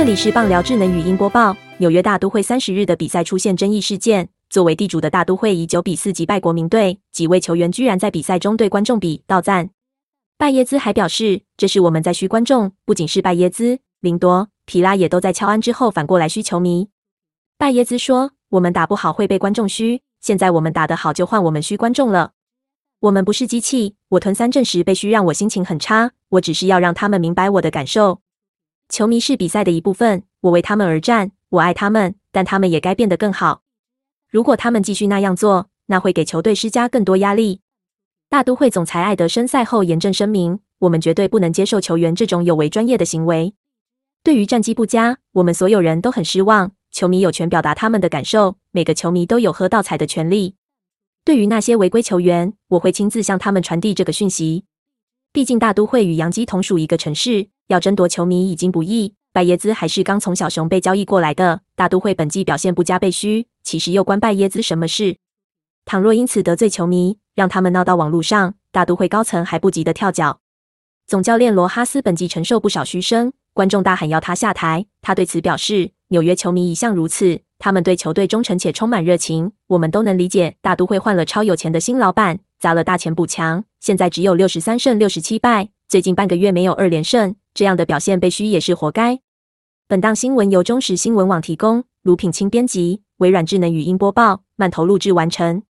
这里是棒聊智能语音播报。纽约大都会三十日的比赛出现争议事件，作为地主的大都会以九比四击败国民队，几位球员居然在比赛中对观众比道赞。拜耶兹还表示，这是我们在嘘观众，不仅是拜耶兹，林多、皮拉也都在敲安之后反过来嘘球迷。拜耶兹说：“我们打不好会被观众嘘，现在我们打得好就换我们嘘观众了。我们不是机器。我吞三阵时被嘘让我心情很差，我只是要让他们明白我的感受。”球迷是比赛的一部分，我为他们而战，我爱他们，但他们也该变得更好。如果他们继续那样做，那会给球队施加更多压力。大都会总裁艾德森赛后严正声明：“我们绝对不能接受球员这种有违专业的行为。对于战绩不佳，我们所有人都很失望。球迷有权表达他们的感受，每个球迷都有喝倒彩的权利。对于那些违规球员，我会亲自向他们传递这个讯息。毕竟大都会与杨基同属一个城市。”要争夺球迷已经不易，拜耶兹还是刚从小熊被交易过来的。大都会本季表现不佳被嘘，其实又关拜耶兹什么事？倘若因此得罪球迷，让他们闹到网络上，大都会高层还不急得跳脚。总教练罗哈斯本季承受不少嘘声，观众大喊要他下台。他对此表示：“纽约球迷一向如此，他们对球队忠诚且充满热情，我们都能理解。”大都会换了超有钱的新老板，砸了大钱补强，现在只有六十三胜六十七败，最近半个月没有二连胜。这样的表现被嘘也是活该。本档新闻由中时新闻网提供，卢品清编辑，微软智能语音播报，慢投录制完成。